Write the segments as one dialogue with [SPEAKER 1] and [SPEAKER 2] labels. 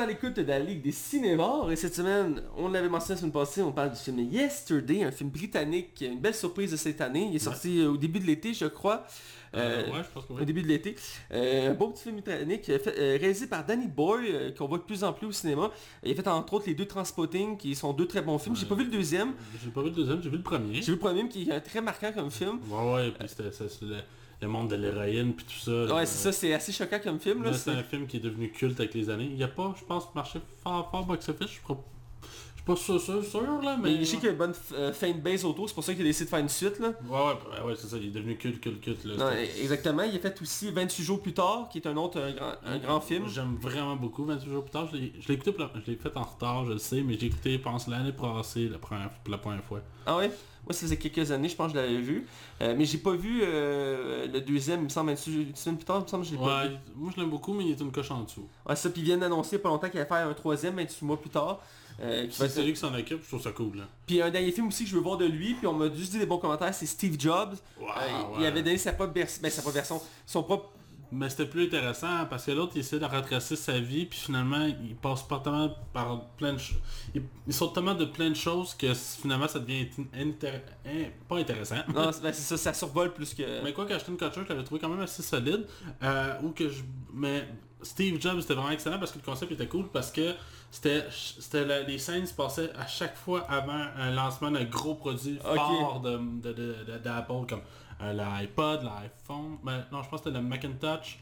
[SPEAKER 1] à l'écoute de la Ligue des cinémas et cette semaine, on l'avait mentionné la semaine passée, on parle du film Yesterday, un film britannique, une belle surprise de cette année. Il est sorti euh, au début de l'été, je crois.
[SPEAKER 2] Euh, ouais, je pense que oui.
[SPEAKER 1] Au début de l'été. Euh, un beau petit film britannique euh, fait- euh, réalisé par Danny Boy, euh, qu'on voit de plus en plus au cinéma. Il a fait entre autres les deux Transpotting, qui sont deux très bons films. J'ai pas vu le deuxième.
[SPEAKER 2] J'ai pas vu le deuxième, j'ai vu le premier.
[SPEAKER 1] J'ai vu le premier qui est très marquant comme film.
[SPEAKER 2] Ouais, ouais, puis c'était le, monde de l'héroïne, puis tout ça.
[SPEAKER 1] Ouais, c'est ça, c'est assez choquant comme film. Là,
[SPEAKER 2] Là, c'est un film qui est devenu culte avec les années. Il a pas, je pense, marché fort, fort box-office. Je je suis pas sûr, sûr, sûr, là, mais...
[SPEAKER 1] Mais je sais qu'il y a une bonne euh, fanbase autour, c'est pour ça qu'il a décidé de faire une suite. Là.
[SPEAKER 2] Ouais, ouais, ouais, ouais, c'est ça, il est devenu culte, culte, culte. Là,
[SPEAKER 1] Non, exactement, il a fait aussi 28 jours plus tard, qui est un autre un grand, un grand film.
[SPEAKER 2] J'aime vraiment beaucoup 28 jours plus tard. Je l'ai je l'ai écouté, pour la- je l'ai fait en retard, je le sais, mais j'ai écouté, je pense, l'année passée, la première, pour la première fois.
[SPEAKER 1] Ah ouais? Moi ça faisait quelques années, je pense que je l'avais vu. Euh, mais j'ai pas vu euh, le deuxième, il me semble, 28 semaines plus tard, il me semble que je l'ai pas vu.
[SPEAKER 2] moi je l'aime beaucoup, mais il est une coche en dessous.
[SPEAKER 1] Ouais, ça, puis ils viennent d'annoncer il y a pas longtemps qu'il allait faire un troisième 28 mois plus tard. euh, va
[SPEAKER 2] C'est
[SPEAKER 1] être-
[SPEAKER 2] celui qui s'en occupe, je trouve ça cool. Là.
[SPEAKER 1] Puis un dernier film aussi que je veux voir de lui, puis on m'a juste dit des bons commentaires, c'est Steve Jobs.
[SPEAKER 2] Wow,
[SPEAKER 1] Euh,
[SPEAKER 2] ouais.
[SPEAKER 1] Il avait donné sa propre, ben, sa propre version, son propre...
[SPEAKER 2] Mais c'était plus intéressant parce que l'autre il essaie de retracer sa vie puis finalement il passe pas tellement par plein de choses. Il, il saute tellement de plein de choses que finalement ça devient in- pas intéressant.
[SPEAKER 1] Non, c'est ben, ça, ça survole plus que...
[SPEAKER 2] Mais quoi qu'Ashton Kutcher, je l'avais trouvé quand même assez solide. Euh, ou que je... Mais Steve Jobs c'était vraiment excellent parce que le concept était cool parce que c'était les scènes se passaient à chaque fois avant un lancement d'un gros produit fort de, de, de- de- d'Apple comme euh, l'iPod, l'iPhone, mais non je pense que c'était le Macintosh,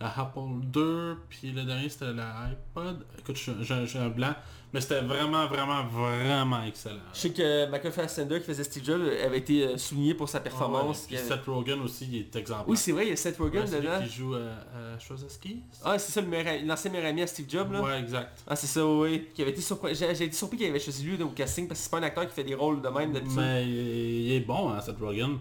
[SPEAKER 2] la Apple 2, puis le dernier c'était l'iPod. Écoute, j'ai un blanc, mais c'était vraiment, vraiment, vraiment excellent.
[SPEAKER 1] Je sais que Michael Fassbender qui faisait Steve Jobs avait été euh, souligné pour sa performance.
[SPEAKER 2] Puis
[SPEAKER 1] Il avait-
[SPEAKER 2] Seth Rogen aussi, il est exemplaire.
[SPEAKER 1] Oui, c'est vrai, il y a Seth Rogen
[SPEAKER 2] Ouais,
[SPEAKER 1] dedans.
[SPEAKER 2] qui joue euh, euh,
[SPEAKER 1] Ah, c'est ça, l'ancien meilleur ami à Steve Jobs, là.
[SPEAKER 2] Ouais, exact.
[SPEAKER 1] Ah, c'est ça, oui. Qui avait été surpris. J'ai été surpris qu'il avait choisi lui au casting parce que c'est pas un acteur qui fait des rôles de même d'habitude.
[SPEAKER 2] Mais il est bon, hein, Seth Rogen.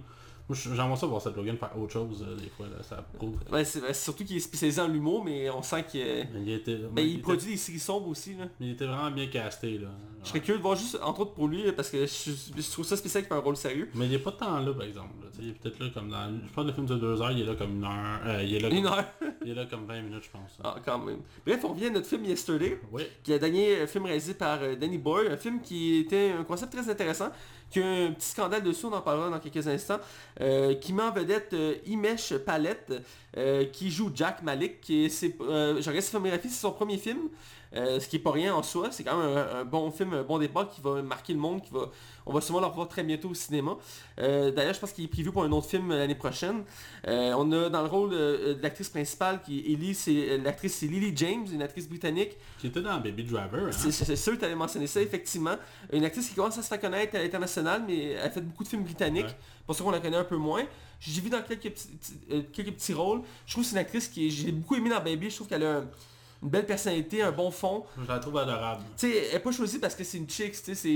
[SPEAKER 2] Moi, j'aimerais ça voir Seth Rogen faire autre chose, euh, des fois, là, ça prouve.
[SPEAKER 1] C'est surtout qu'il est spécialisé en l'humour, mais on sent qu'il
[SPEAKER 2] Mais il était,
[SPEAKER 1] ben,
[SPEAKER 2] mais
[SPEAKER 1] il
[SPEAKER 2] était-
[SPEAKER 1] produit des séries sombres aussi, là.
[SPEAKER 2] mais il était vraiment bien casté, là.
[SPEAKER 1] Je serais curieux de voir juste, entre autres pour lui, parce que je, je trouve ça spécial qu'il fait un rôle sérieux.
[SPEAKER 2] Mais il est pas tant là, par exemple. là. Il est peut-être là comme dans... Je pense que le film de deux heures, il est là comme une heure. euh, il, est là
[SPEAKER 1] Une heure.
[SPEAKER 2] il est là comme 20 minutes, je pense.
[SPEAKER 1] Ah, quand même. Bref, on revient à notre film Yesterday.
[SPEAKER 2] Oui.
[SPEAKER 1] qui est le dernier euh, film réalisé par euh, Danny Boyle, un film qui était un concept très intéressant, qui a un petit scandale dessus, on en parlera dans quelques instants, euh, qui met en vedette euh, Imesh Palette, euh, qui joue Jack Malik, qui est, c'est, je filmographie, c'est son premier film, euh, ce qui est pas rien en soi, c'est quand même un, un bon film, un bon départ qui va marquer le monde, qui va, on va sûrement le revoir très bientôt au cinéma. Euh, D'ailleurs, je pense qu'il est prévu pour un autre film l'année prochaine. Euh, on a dans le rôle de l'actrice principale qui est Ellie, c'est l'actrice c'est Lily James, une actrice britannique.
[SPEAKER 2] Qui était dans Baby Driver. Hein?
[SPEAKER 1] C'est sûr que tu avais mentionné ça, effectivement. Une actrice qui commence à se faire connaître à l'international, mais elle fait beaucoup de films britanniques.
[SPEAKER 2] Ouais.
[SPEAKER 1] Pour ça qu'on la connaît un peu moins. J'ai vu dans quelques petits, quelques petits rôles. Je trouve que c'est une actrice qui j'ai beaucoup aimé dans Baby. Je trouve qu'elle a un- une belle personnalité, un bon fond.
[SPEAKER 2] Je la trouve adorable.
[SPEAKER 1] Tu sais, elle n'est pas choisie parce que c'est une chick, tu sais, c'est...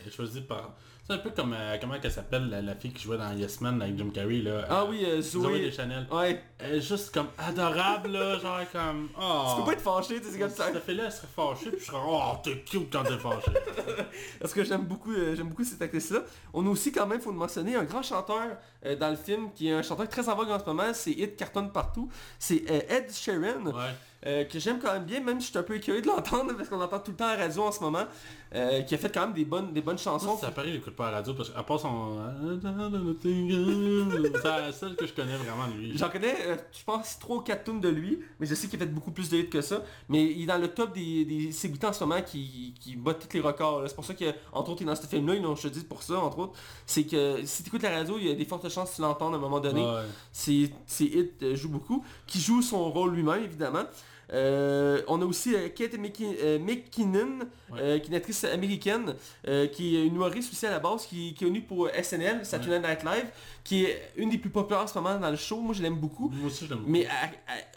[SPEAKER 2] Elle est choisie par... C'est un peu comme... euh, comment elle s'appelle, la, la fille qui jouait dans Yes Man avec Jim Carrey, là?
[SPEAKER 1] Ah
[SPEAKER 2] euh,
[SPEAKER 1] oui, euh,
[SPEAKER 2] Zoé
[SPEAKER 1] Zoé.
[SPEAKER 2] Deschanel.
[SPEAKER 1] Ouais.
[SPEAKER 2] Elle est juste comme adorable, là. Genre comme... Oh.
[SPEAKER 1] Tu peux pas être fâché, tu sais, comme ça.
[SPEAKER 2] Cette fille-là, elle serait fâchée, puis je serais... Oh, t'es cute quand t'es fâché.
[SPEAKER 1] Parce que j'aime beaucoup, euh, j'aime beaucoup cette actrice-là. On a aussi quand même, faut le mentionner, un grand chanteur euh, dans le film, qui est un chanteur très en vogue en ce moment, c'est Hit Carton Partout. C'est euh, Ed Sheeran.
[SPEAKER 2] Ouais.
[SPEAKER 1] Euh, que j'aime quand même bien, même si je suis un peu écœuré de l'entendre parce qu'on entend tout le temps à la radio en ce moment, euh, qui a fait quand même des bonnes, des bonnes chansons.
[SPEAKER 2] Moi, ça paraît, j'écoute pas la radio parce qu'à part son... C'est la seule que je connais vraiment de lui.
[SPEAKER 1] J'en connais, euh, je pense, 3 ou 4 tunes de lui, mais je sais qu'il a fait beaucoup plus de hits que ça. Mais il est dans le top des, des en ce moment qui, qui bat tous les records. C'est pour ça que, entre autres, il est dans ce film-là, ils l'ont- te dis pour ça, entre autres. C'est que si tu écoutes la radio, il y a des fortes chances que tu l'entendes à un moment donné.
[SPEAKER 2] Ouais.
[SPEAKER 1] Ses, ses hits euh, jouent beaucoup, qui joue son rôle lui-même évidemment. Euh, on a aussi euh, Kate McKin- euh, McKinnon, euh, qui est une actrice américaine, qui est une humoriste aussi à la base, qui, qui est connue pour SNL, Saturday Night Live, qui est une des plus populaires en ce moment dans le show. Moi je l'aime beaucoup.
[SPEAKER 2] Moi aussi, je l'aime beaucoup.
[SPEAKER 1] Mais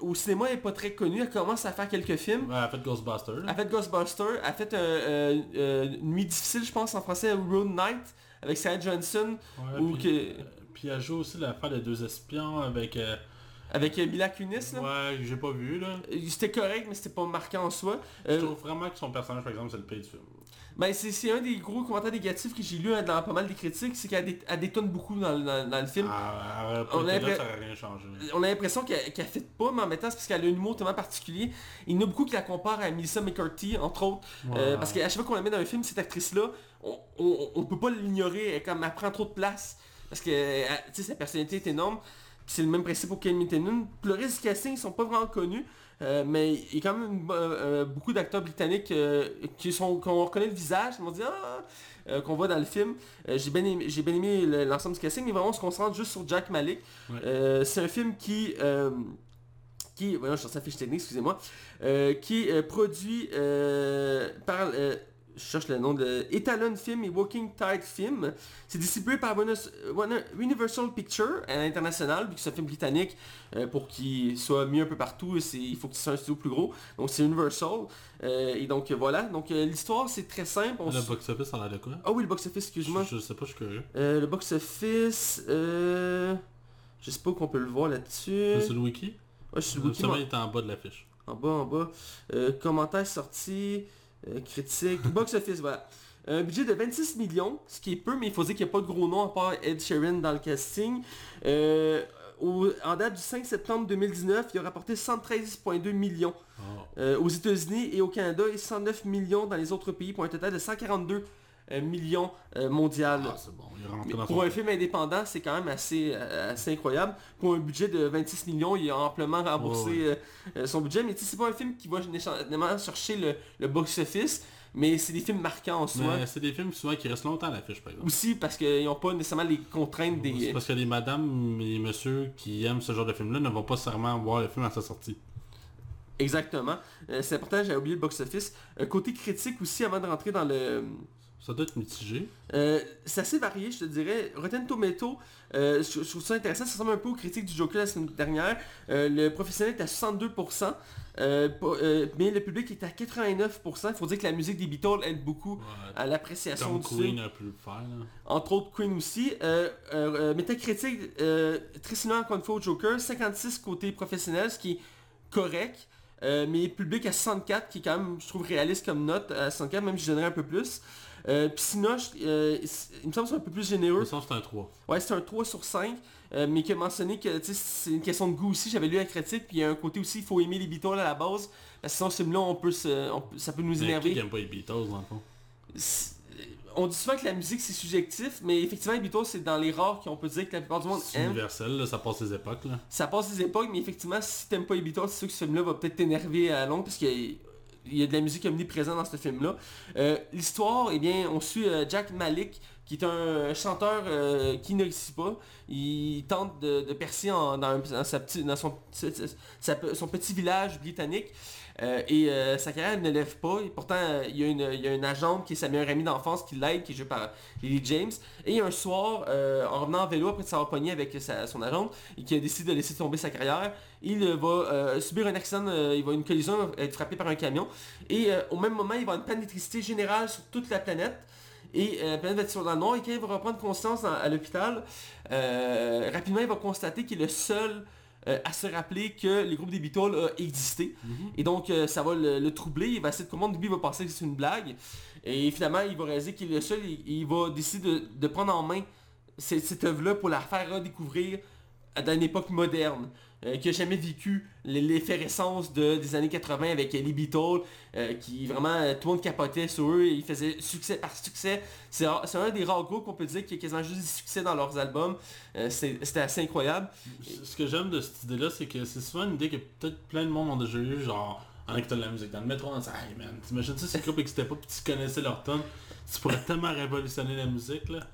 [SPEAKER 1] au cinéma, elle est pas très connue. Elle commence à faire quelques films.
[SPEAKER 2] Ouais, elle a fait Ghostbusters.
[SPEAKER 1] Elle a fait Ghostbuster, elle a fait euh, Nuit difficile, je pense en français, Road Night, avec Sarah Johnson.
[SPEAKER 2] Ouais,
[SPEAKER 1] ou
[SPEAKER 2] puis,
[SPEAKER 1] que...
[SPEAKER 2] puis elle joue aussi l'affaire des deux espions avec... euh,
[SPEAKER 1] Avec euh, Mila Kunis, là?
[SPEAKER 2] Ouais, j'ai pas vu, là.
[SPEAKER 1] Euh, C'était correct, mais c'était pas marquant en soi.
[SPEAKER 2] Je
[SPEAKER 1] Euh,
[SPEAKER 2] trouve vraiment que son personnage, par exemple, c'est le pire du film.
[SPEAKER 1] ben, c'est un des gros commentaires négatifs que j'ai lu hein, dans pas mal des critiques, c'est qu'elle dé- elle détonne beaucoup dans, le- dans- dans le film.
[SPEAKER 2] Ah,
[SPEAKER 1] On a
[SPEAKER 2] là,
[SPEAKER 1] l'impre-
[SPEAKER 2] ça aurait rien changé.
[SPEAKER 1] On a l'impression qu'elle qu'elle fait pas, mais en même temps, c'est parce qu'elle a un humour tellement particulier. Il y en a beaucoup qui la comparent à Melissa McCarthy, entre autres. Euh, parce qu'à chaque fois qu'on la met dans un film, cette actrice-là, on, on, on peut pas l'ignorer, elle, comme elle prend trop de place. Parce que elle- tu sais, sa personnalité est énorme. C'est le même principe pour Middleton. Puis le reste du casting, ils sont pas vraiment connus. euh, mais il y a quand même euh, euh, beaucoup d'acteurs britanniques qui sont qu'on reconnaît le visage, on dit ah qu'on voit dans le film. J'ai bien aimé, j'ai bien aimé le- l'ensemble du casting, mais vraiment on se concentre juste sur Jack Malik.
[SPEAKER 2] Ouais.
[SPEAKER 1] C'est un film qui qui, voyons, je suis sur sa fiche technique, excusez-moi, qui est produit par, je cherche le nom de Etalon Film et Walking Tide Film. C'est distribué par Bonus- Warner- Universal Pictures à l'international, vu que c'est un film britannique, euh, pour qu'il soit mieux un peu partout, il faut que ce soit un studio plus gros. Donc c'est Universal. Euh, et donc euh, voilà, donc euh, l'histoire c'est très simple. On
[SPEAKER 2] Le box-office, ça a de quoi?
[SPEAKER 1] Ah oui, le box-office, excuse-moi.
[SPEAKER 2] je, je sais pas, je suis curieux.
[SPEAKER 1] Euh, le box-office, euh... je sais pas qu'on peut le voir là-dessus.
[SPEAKER 2] C'est le wiki?
[SPEAKER 1] Ouais, je suis le wiki,
[SPEAKER 2] il est en bas de l'affiche.
[SPEAKER 1] En bas, en bas. Euh, commentaires euh, critiques, box office, voilà. Un budget de 26 millions, ce qui est peu, mais il faut dire qu'il n'y a pas de gros nom à part Ed Sheeran dans le casting. Euh, au- en date du 5 septembre 2019, il a rapporté 113,2 millions
[SPEAKER 2] Ah.
[SPEAKER 1] euh, aux États-Unis et au Canada et 109 millions dans les autres pays pour un total de 142 euh, millions euh, mondial.
[SPEAKER 2] Ah, c'est bon, il
[SPEAKER 1] Mais pour un film indépendant, c'est quand même assez, euh, assez incroyable. Pour un budget de 26 millions, il a amplement remboursé
[SPEAKER 2] Ouais,
[SPEAKER 1] euh, euh, son budget. Mais tu sais, c'est pas un film qui va nécessairement chercher le, le box-office, mais c'est des films marquants en soi.
[SPEAKER 2] C'est des films souvent qui restent longtemps à l'affiche, par exemple.
[SPEAKER 1] Aussi parce qu'ils n'ont pas nécessairement les contraintes
[SPEAKER 2] C'est
[SPEAKER 1] des...
[SPEAKER 2] parce que les madames et messieurs qui aiment ce genre de film-là ne vont pas nécessairement voir le film à sa sortie.
[SPEAKER 1] Exactement. Euh, c'est important, j'avais oublié le box-office. Euh, côté critique aussi, avant de rentrer dans le...
[SPEAKER 2] Ça doit être mitigé.
[SPEAKER 1] Euh, c'est assez varié, je te dirais. Rotten Tomato, euh, je, je trouve ça intéressant. Ça ressemble un peu aux critiques du Joker la semaine dernière. Euh, le professionnel est à 62%, euh, pas- euh, mais le public est à 89%. Il faut dire que la musique des Beatles aide beaucoup
[SPEAKER 2] Ouais.
[SPEAKER 1] à l'appréciation du
[SPEAKER 2] Queen
[SPEAKER 1] film.
[SPEAKER 2] a pu le faire, là.
[SPEAKER 1] Entre autres Queen aussi. Metacritic, très similaire encore une fois au Joker. 56 côté professionnel, ce qui est correct. Mais public à 64, qui est quand même, je trouve, réaliste comme note, à 64, même si je donnerais un peu plus. Euh, puis euh, il me semble que c'est un peu plus généreux.
[SPEAKER 2] Le sens, c'est un 3.
[SPEAKER 1] Ouais, c'est un 3 sur 5, euh, mais qui a mentionné que c'est une question de goût aussi. J'avais lu la critique, puis il y a un côté aussi, il faut aimer les Beatles à la base. Parce que sinon, ce film-là, on peut se, on peut- ça peut nous
[SPEAKER 2] Mais qui
[SPEAKER 1] énerver.
[SPEAKER 2] aime pas les Beatles, dans le fond?
[SPEAKER 1] On dit souvent que la musique c'est subjectif, mais effectivement les Beatles c'est dans les rares qu'on peut dire que la plupart du monde
[SPEAKER 2] C'est
[SPEAKER 1] aime.
[SPEAKER 2] universel, là, ça passe les époques, là.
[SPEAKER 1] Ça passe les époques, mais effectivement si t'aimes pas les Beatles, c'est sûr que ce film-là va peut-être t'énerver à long parce a- il y a de la musique omniprésente dans ce film-là. Euh, L'histoire, eh bien, on suit euh, Jack Malik, qui est un chanteur euh, qui ne réussit pas. Il tente de, percer dans, son, petit village britannique. Euh, et euh, sa carrière ne lève pas. Et pourtant, euh, il, y a une, agente qui est sa meilleure amie d'enfance qui l'aide, qui est jouée par Lily James. Et un soir, euh, en revenant en vélo après de s'avoir pogné avec son agente, et qui a décidé de laisser tomber sa carrière, il euh, va euh, subir un accident, euh, il va une collision, être frappé par un camion. Et euh, au même moment, il va avoir une panne d'électricité générale sur toute la planète. Et euh, la planète va être sur dans le noir. Et quand il va reprendre conscience dans- à l'hôpital, euh, rapidement, il va constater qu'il est le seul euh, à se rappeler que les groupes des Beatles a existé. Et donc, euh, ça va le, le troubler. Il va essayer de comprendre. Lui, il va penser que c'est une blague. Et finalement, il va réaliser qu'il est le seul. Et, il va décider de, de prendre en main cette, cette œuvre-là pour la faire redécouvrir dans une époque moderne. Euh, qui a jamais vécu l'effervescence de, des années 80 avec les Beatles, euh, qui vraiment, euh, tout le monde capotait sur eux, et ils faisaient succès par succès. C'est un des rares groupes qu'on peut dire qui a quasiment juste du succès dans leurs albums. C'était assez incroyable.
[SPEAKER 2] Ce que j'aime de cette idée-là, c'est que c'est souvent une idée que peut-être plein de monde ont déjà eu, genre en écoutant de la musique dans le métro, en disant Hey man, t'imagines ça si le groupe n'existait pas, puis tu connaissais leur tonne, tu pourrais tellement révolutionner la musique là.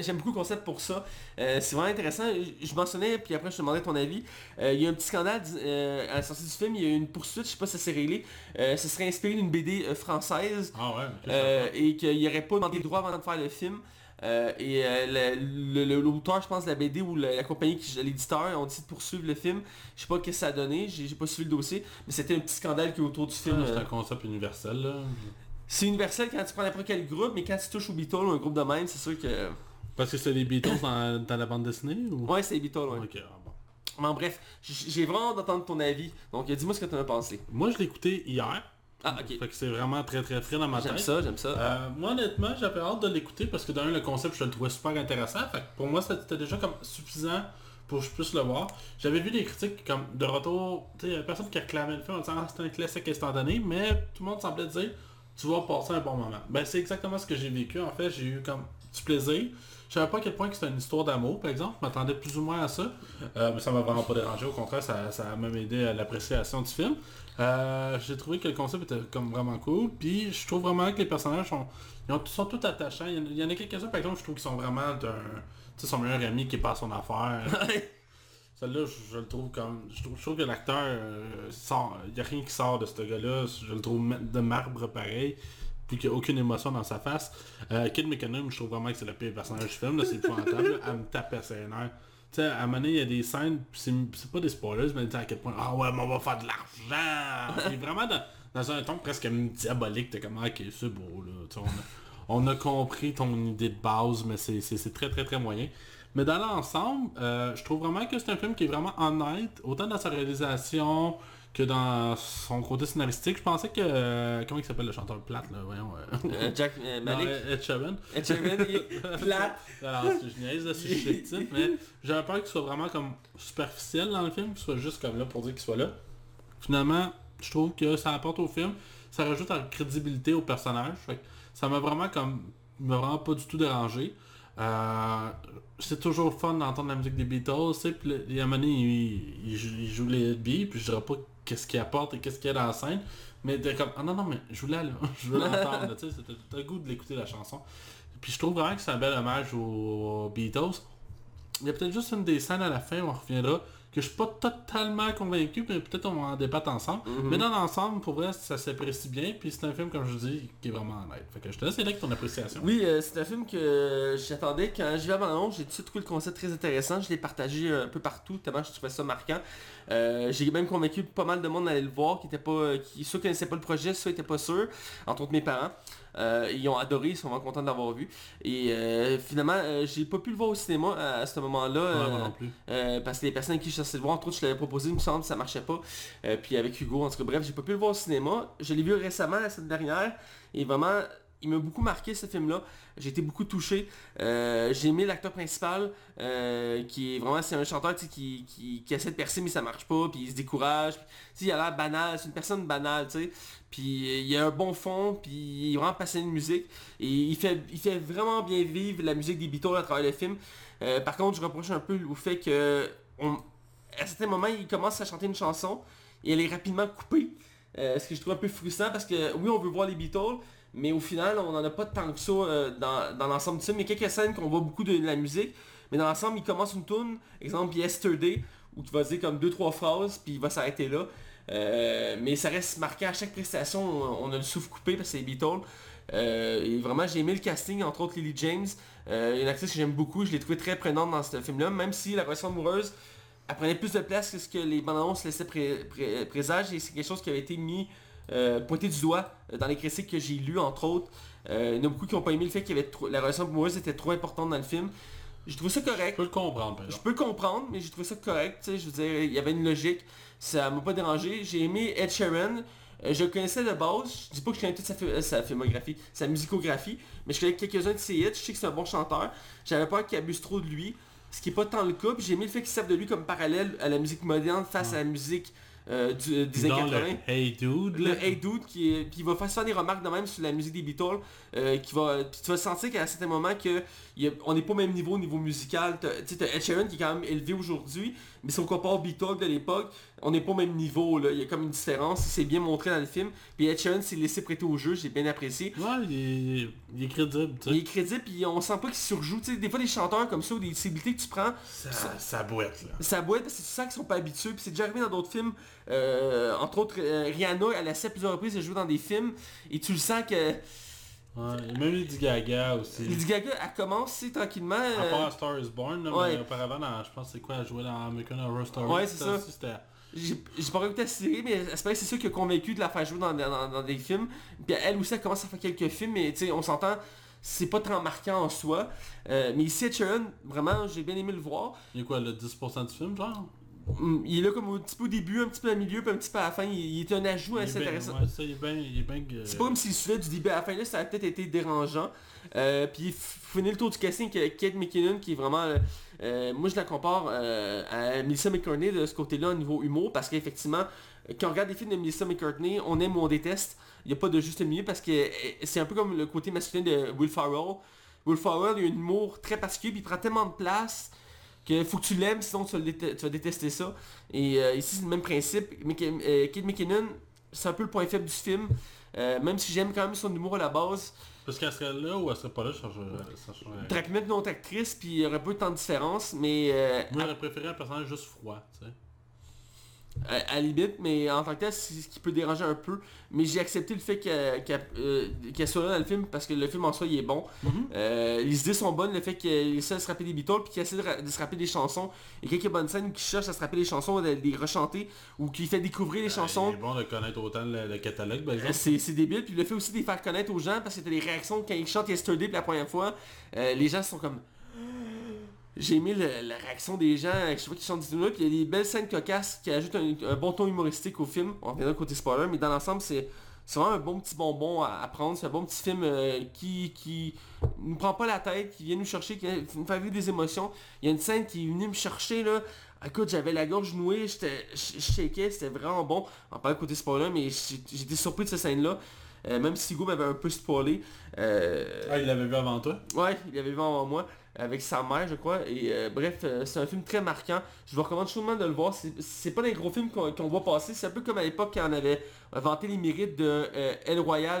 [SPEAKER 1] J'aime beaucoup le concept pour ça. Euh, c'est vraiment intéressant. Je, mentionnais, puis après je te demandais ton avis. Euh, il y a un petit scandale euh, à la sortie du film. Il y a eu une poursuite, je sais pas si ça s'est réglé. Ce serait inspiré d'une BD française.
[SPEAKER 2] Ah ouais, ça
[SPEAKER 1] et qu'il n'y aurait pas demandé le droit avant de faire le film. Euh, et euh, l'auteur, je pense, de la BD ou la, la compagnie, l'éditeur, ont décidé de poursuivre le film. Je sais pas ce que ça a donné, j'ai pas suivi le dossier, mais c'était un petit scandale qui est autour du film.
[SPEAKER 2] Ah, C'est un concept universel là.
[SPEAKER 1] C'est universel quand tu prends n'importe quel groupe, mais quand tu touches aux Beatles ou un groupe de même, c'est sûr que...
[SPEAKER 2] Parce que c'est les Beatles dans, dans la bande dessinée ou?
[SPEAKER 1] Ouais, c'est les Beatles, ouais.
[SPEAKER 2] Ok, ah bon.
[SPEAKER 1] Mais en bref, j'ai vraiment hâte d'entendre ton avis. Donc dis-moi ce que tu en as pensé.
[SPEAKER 2] Moi, je l'ai écouté hier.
[SPEAKER 1] Ah ok.
[SPEAKER 2] Fait que c'est vraiment très très frais dans ma
[SPEAKER 1] J'aime
[SPEAKER 2] tête.
[SPEAKER 1] ça, j'aime ça.
[SPEAKER 2] Euh, moi honnêtement j'avais hâte de l'écouter parce que d'un le concept je le trouvais super intéressant. Fait que pour moi c'était déjà comme suffisant pour que je puisse le voir. J'avais vu des critiques comme de retour, tu sais, personne qui réclamait le film en disant ah, c'est un classique instantané, mais tout le monde semblait dire tu vas passer un bon moment. Ben c'est exactement ce que j'ai vécu en fait, j'ai eu comme du plaisir. Je savais pas à quel point que c'était une histoire d'amour par exemple, je m'attendais plus ou moins à ça. Euh, mais ça m'a vraiment pas dérangé, au contraire ça, ça a même aidé à l'appréciation du film. Euh, j'ai trouvé que le concept était comme vraiment cool. Puis je trouve vraiment que les personnages sont, ils ont- sont tous attachants. Il y en a, il y en a quelques-uns par exemple je trouve qu'ils sont vraiment d'un. Tu sais son meilleur ami qui passe son affaire. Celle-là, je, le trouve comme. Je trouve, que l'acteur euh, sort. Il n'y a rien qui sort de ce gars-là. Je le trouve de marbre pareil. Puis qu'il n'y a aucune émotion dans sa face. Euh, Kid McKinnon, je trouve vraiment que c'est le pire personnage du film. C'est épouvantable. Elle me tapait ses nerfs. Tu sais, à un moment donné, il y a des scènes, puis c'est pas des spoilers, mais à quel point, ah ouais, mais on va faire de l'argent! Est vraiment dans, un ton presque diabolique, t'es comme, ah, ok, c'est beau, là. On, a, on a compris ton idée de base, mais c'est très très très moyen. Mais dans l'ensemble, euh, je trouve vraiment que c'est un film qui est vraiment honnête, autant dans sa réalisation que dans son côté scénaristique. Je pensais que... euh, comment il s'appelle le chanteur? Plate, là, voyons. euh,
[SPEAKER 1] Jack euh,
[SPEAKER 2] non,
[SPEAKER 1] Malik.
[SPEAKER 2] Ed Sheeran.
[SPEAKER 1] Ed Sheeran, il est plate.
[SPEAKER 2] Alors, c'est- je niaise, là, c'est susceptible, mais j'avais peur qu'il soit vraiment comme superficiel dans le film, qu'il soit juste comme là pour dire qu'il soit là. Finalement, je trouve que ça apporte au film, ça rajoute en crédibilité au personnage. Fait que ça m'a vraiment comme m'a vraiment pas du tout dérangé. Euh, c'est toujours fun d'entendre la musique des Beatles, tu sais, puis un moment donné, il, il joue, il les billes, puis je dirais pas qu'est-ce qu'il apporte et qu'est-ce qu'il y a dans la scène, mais t'es comme, ah non, non, mais je voulais là, je veux l'entendre, tu sais, goût de l'écouter la chanson. Puis je trouve vraiment que c'est un bel hommage aux Beatles. Il y a peut-être juste une des scènes à la fin, on reviendra, que je suis pas totalement convaincu, mais peut-être on va en débattre ensemble.
[SPEAKER 1] Mhm.
[SPEAKER 2] Mais dans l'ensemble, pour vrai, ça s'apprécie bien, puis c'est un film, comme je vous dis, qui est vraiment honnête. Fait que je te laisse avec ton appréciation.
[SPEAKER 1] Oui, euh, c'est un film que j'attendais quand j'ai vu bande j'ai tout de suite trouvé le concept très intéressant. Je l'ai partagé un peu partout, tellement je trouvais ça marquant. Euh, j'ai même convaincu pas mal de monde d'aller le voir, qui était pas, qui soit connaissaient pas le projet, soit étaient pas sûrs, entre autres mes parents. Euh, ils ont adoré, ils sont vraiment contents de l'avoir vu. Et euh, finalement, euh, j'ai pas pu le voir au cinéma à, à ce moment-là.
[SPEAKER 2] Ouais,
[SPEAKER 1] parce que les personnes qui je cherchais le voir, entre autres, je l'avais proposé, il me semble, ça marchait pas. Puis avec Hugo, en tout cas, bref, j'ai pas pu le voir au cinéma. Je l'ai vu récemment, la semaine dernière, et vraiment, il m'a beaucoup marqué ce film-là. J'ai été beaucoup touché. Euh, j'ai aimé l'acteur principal, euh, qui est vraiment, c'est un chanteur qui, qui, essaie de percer, mais ça marche pas, puis il se décourage. Il a l'air banal, c'est une personne banale, tu sais. Puis il a un bon fond, puis il est vraiment passionné de musique. Et il fait, il fait vraiment bien vivre la musique des Beatles à travers le film. Euh, par contre, je reproche un peu au fait que à certains moments, il commence à chanter une chanson et elle est rapidement coupée. Ce que je trouve un peu frustrant parce que oui, on veut voir les Beatles, mais au final, on n'en a pas tant que ça euh, dans, dans l'ensemble du film. Il y a quelques scènes qu'on voit beaucoup de, la musique, mais dans l'ensemble, il commence une tune, exemple Yesterday, où tu vas dire comme deux trois phrases, puis il va s'arrêter là. Euh, mais ça reste marqué à chaque prestation, on, a le souffle coupé parce que c'est les Beatles. Euh, et vraiment, j'ai aimé le casting, entre autres Lily James, une actrice que j'aime beaucoup, je l'ai trouvée très prenante dans ce film-là, même si la relation amoureuse elle prenait plus de place que ce que les bandes annonces laissaient pré- pré- présage et c'est quelque chose qui avait été mis euh, pointé du doigt euh, dans les critiques que j'ai lues entre autres. Euh, il y en a beaucoup qui n'ont pas aimé le fait que la relation amoureuse était trop importante dans le film. J'ai trouvé ça
[SPEAKER 2] Je
[SPEAKER 1] correct.
[SPEAKER 2] peux le comprendre,
[SPEAKER 1] Je peux le comprendre, mais j'ai trouvé ça correct. Je veux dire, il y avait une logique. Ça m'a pas dérangé. J'ai aimé Ed Sheeran. Euh, je le connaissais de base. Je dis pas que je connais toute sa, euh, sa filmographie, sa musicographie, mais je connais quelques-uns de ses hits. Je sais que c'est un bon chanteur. J'avais peur qu'il abuse trop de lui. Ce qui est pas tant le cas. J'ai aimé le fait qu'il serve de lui comme parallèle à la musique moderne face à la musique euh, du- des années
[SPEAKER 2] Dans
[SPEAKER 1] 80.
[SPEAKER 2] le Hey Dude.
[SPEAKER 1] Le Hey Dude qui est, puis il va faire faire des remarques de même sur la musique des Beatles euh, qui va puis tu vas sentir qu'à certains moments que a- on n'est pas au même niveau au niveau musical tu sais Ed Sheeran qui est quand même élevé aujourd'hui mais si on compare aux Beatles de l'époque on n'est pas au même niveau là il y a comme une différence c'est bien montré dans le film puis Ed Sheeran s'est laissé prêter au jeu j'ai bien apprécié
[SPEAKER 2] Ouais, il est, il est crédible,
[SPEAKER 1] il est crédible puis on sent pas qu'il surjoue tu sais des fois des chanteurs comme ça ou des célébrités que tu prends
[SPEAKER 2] Ça, ça boîte, là.
[SPEAKER 1] ça boîte parce que tu sens qu'ils sont pas habitués. Puis c'est déjà arrivé dans d'autres films. Euh, entre autres, euh, Rihanna, elle a essayé à plusieurs reprises de jouer dans des films. Et tu le sens que
[SPEAKER 2] Ouais, et même Lady Gaga aussi.
[SPEAKER 1] Lady Gaga, elle commence sais, tranquillement.
[SPEAKER 2] À
[SPEAKER 1] euh,
[SPEAKER 2] part A Star is Born, là,
[SPEAKER 1] ouais.
[SPEAKER 2] mais auparavant, dans- je pense que c'est quoi, elle jouait dans American Horror Story.
[SPEAKER 1] Ouais, c'est ça.
[SPEAKER 2] C'était...
[SPEAKER 1] J'ai pas écouté la série, mais c'est pas c'est ça qui a convaincu de la faire jouer dans, dans- dans des films. Puis elle aussi, elle commence à faire quelques films, mais tu sais, on s'entend, c'est pas très marquant en soi. Euh, mais ici, Sheeran, vraiment, j'ai bien aimé le voir.
[SPEAKER 2] Il y a quoi, le 10% du film, genre?
[SPEAKER 1] Il est là comme un petit peu au début, un petit peu au milieu, puis un petit peu à la fin. Il, il est un ajout
[SPEAKER 2] Il
[SPEAKER 1] assez intéressant.
[SPEAKER 2] ouais, il. Il
[SPEAKER 1] C'est pas comme s'il suivait du début à la fin, là, ça a peut-être été dérangeant. Euh, puis f- finir le tour du casting avec Kate McKinnon qui est vraiment... euh, euh, moi je la compare euh, à Melissa McCartney de ce côté-là au niveau humour parce qu'effectivement, quand on regarde des films de Melissa McCartney, on aime ou on déteste. Il n'y a pas de juste milieu parce que c'est un peu comme le côté masculin de Will Ferrell. Will Ferrell il a un humour très particulier puis il prend tellement de place que faut que tu l'aimes sinon tu vas, le déte- tu vas détester ça. Et euh, ici c'est le même principe. Mc- euh, Kate McKinnon, c'est un peu le point faible du film. Euh, même si j'aime quand même son humour à la base,
[SPEAKER 2] Parce qu'elle serait là ou elle serait pas là, ça changerait.
[SPEAKER 1] Mettre une autre actrice, puis il y aurait pas eu tant de différence, mais euh,
[SPEAKER 2] Moi, j'aurais préféré un personnage juste froid, tu sais.
[SPEAKER 1] À, limite, mais en tant que tel, c'est ce qui peut déranger un peu. Mais j'ai accepté le fait qu'elle qu'elle, euh, qu'elle soit là dans le film, parce que le film en soi, il est bon. Euh, les idées sont bonnes, le fait qu'il essaie de se rappeler des Beatles, puis qu'il essaie de, se rappeler des chansons. A quelques bonnes scènes qui cherchent à se rappeler des chansons, de, de les rechanter, ou qui fait découvrir les chansons.
[SPEAKER 2] Il est bon de connaître autant le, le catalogue, par
[SPEAKER 1] Euh,
[SPEAKER 2] exemple.
[SPEAKER 1] C'est c'est débile, puis le fait aussi de les faire connaître aux gens, parce que t'as des réactions quand ils chantent Yesterday pour la première fois, euh, les gens sont comme... J'ai aimé le- la réaction des gens, à chaque fois qu'ils chantent des tunes puis il y a des belles scènes cocasses qui ajoutent un, un bon ton humoristique au film, on reviendra côté spoiler, mais dans l'ensemble c'est c'est vraiment un bon petit bonbon à, à prendre, c'est un bon petit film euh, qui, qui nous prend pas la tête, qui vient nous chercher, qui nous faire vivre des émotions. Il y a une scène qui est venue me chercher là, écoute j'avais la gorge nouée, j'étais- je je shakais, c'était vraiment bon, on parle côté spoiler, mais j'ai- j'étais surpris de cette scène là. même si Hugo m'avait un peu spoilé. Euh,
[SPEAKER 2] Ah, il l'avait vu avant toi?
[SPEAKER 1] Ouais, il avait vu avant moi, avec sa mère, je crois. Et euh, bref, euh, c'est un film très marquant. Je vous recommande chaudement de le voir. C'est- pas des gros films qu'on voit passer. C'est un peu comme à l'époque quand on avait vanté les mérites de euh, El Royal.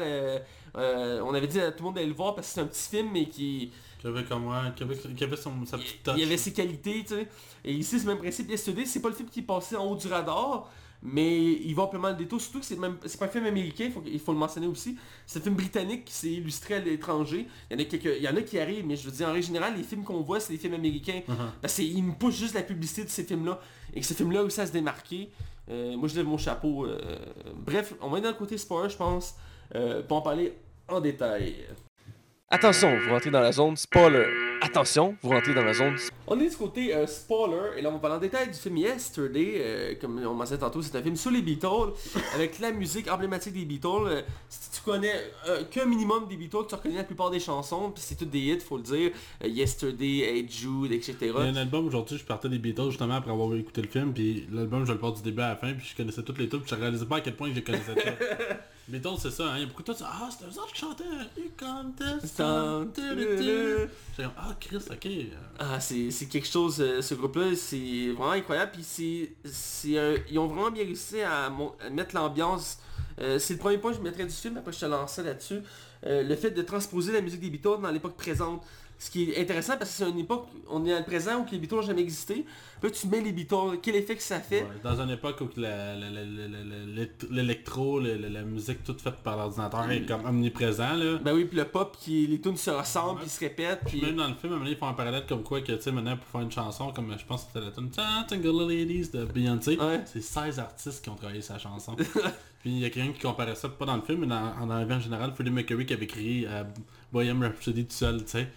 [SPEAKER 1] euh, on avait dit à tout le monde d'aller le voir parce que c'est un petit film, mais qui...
[SPEAKER 2] Qui avait comme moi, qui avait, qui avait son, sa petite.
[SPEAKER 1] Il y avait ses qualités, tu sais. Et ici, c'est le même principe. Yesterday, c'est pas le film qui est passé en haut du radar, mais il va amplement le détour. Surtout que c'est même c'est pas un film américain, il faut, il faut le mentionner aussi. C'est un film britannique qui s'est illustré à l'étranger. Il y en a quelques, il y en a qui arrivent, mais je veux dire, en règle générale, les films qu'on voit, c'est des films américains.
[SPEAKER 2] Mhm.
[SPEAKER 1] Parce qu'ils nous poussent juste la publicité de ces films-là. Et que ces films-là aussi à se démarquer. Euh, moi, je lève mon chapeau. euh, bref, on va être dans le côté spoiler, je pense, euh, pour en parler en détail. Attention, vous rentrez dans la zone spoiler. Attention, vous rentrez dans la zone... On est du côté euh, spoiler, et là on va parler en détail du film Yesterday, euh, comme on mentionnait tantôt, c'est un film sur les Beatles, avec la musique emblématique des Beatles. Euh, si tu connais euh, qu'un minimum des Beatles, tu reconnais la plupart des chansons, puis c'est toutes des hits, faut le dire. Euh, Yesterday, Hey Jude, etc.
[SPEAKER 2] Il y a un album aujourd'hui, je partais des Beatles justement après avoir écouté le film, puis l'album je le porte du début à la fin, puis je connaissais toutes les tunes, puis je réalisais pas à quel point je les connaissais toutes. Beatles c'est ça, hein, il y a beaucoup de tunes, ah c'était eux autres qui chantaient, You come. J'étais comme, ah Chris, ok. euh,
[SPEAKER 1] Ah, c'est quelque chose, euh, ce groupe-là, c'est vraiment incroyable. Puis c'est, ils ont vraiment bien réussi à, mettre l'ambiance. Euh, c'est le premier point que je mettrais du film, après je te lancerai là-dessus. Le fait de transposer la musique des Beatles dans l'époque présente. Ce qui est intéressant parce que c'est une époque, on est dans le présent où les Beatles n'ont jamais existé. Puis là, tu mets les Beatles, quel effet que ça fait?
[SPEAKER 2] ouais, dans une époque où la- la- la- la- la- la- l'électro, la, la- la musique toute faite par l'ordinateur est comme omniprésent là.
[SPEAKER 1] Ben oui, puis le pop, qui, les tunes se ressemblent, puis se répètent.
[SPEAKER 2] Puis même dans le film, ils font un parallèle comme quoi que, tu sais, maintenant, pour faire une chanson, comme je pense que c'était la tune Tingle Ladies de Beyoncé,
[SPEAKER 1] Ouais.
[SPEAKER 2] c'est 16 artistes qui ont travaillé sa chanson. Puis il y a quelqu'un qui comparait ça, pas dans le film, mais dans, en arrivant en général, Freddie Mercury qui avait créé euh, Bohemian Rhapsody tout seul, tu sais.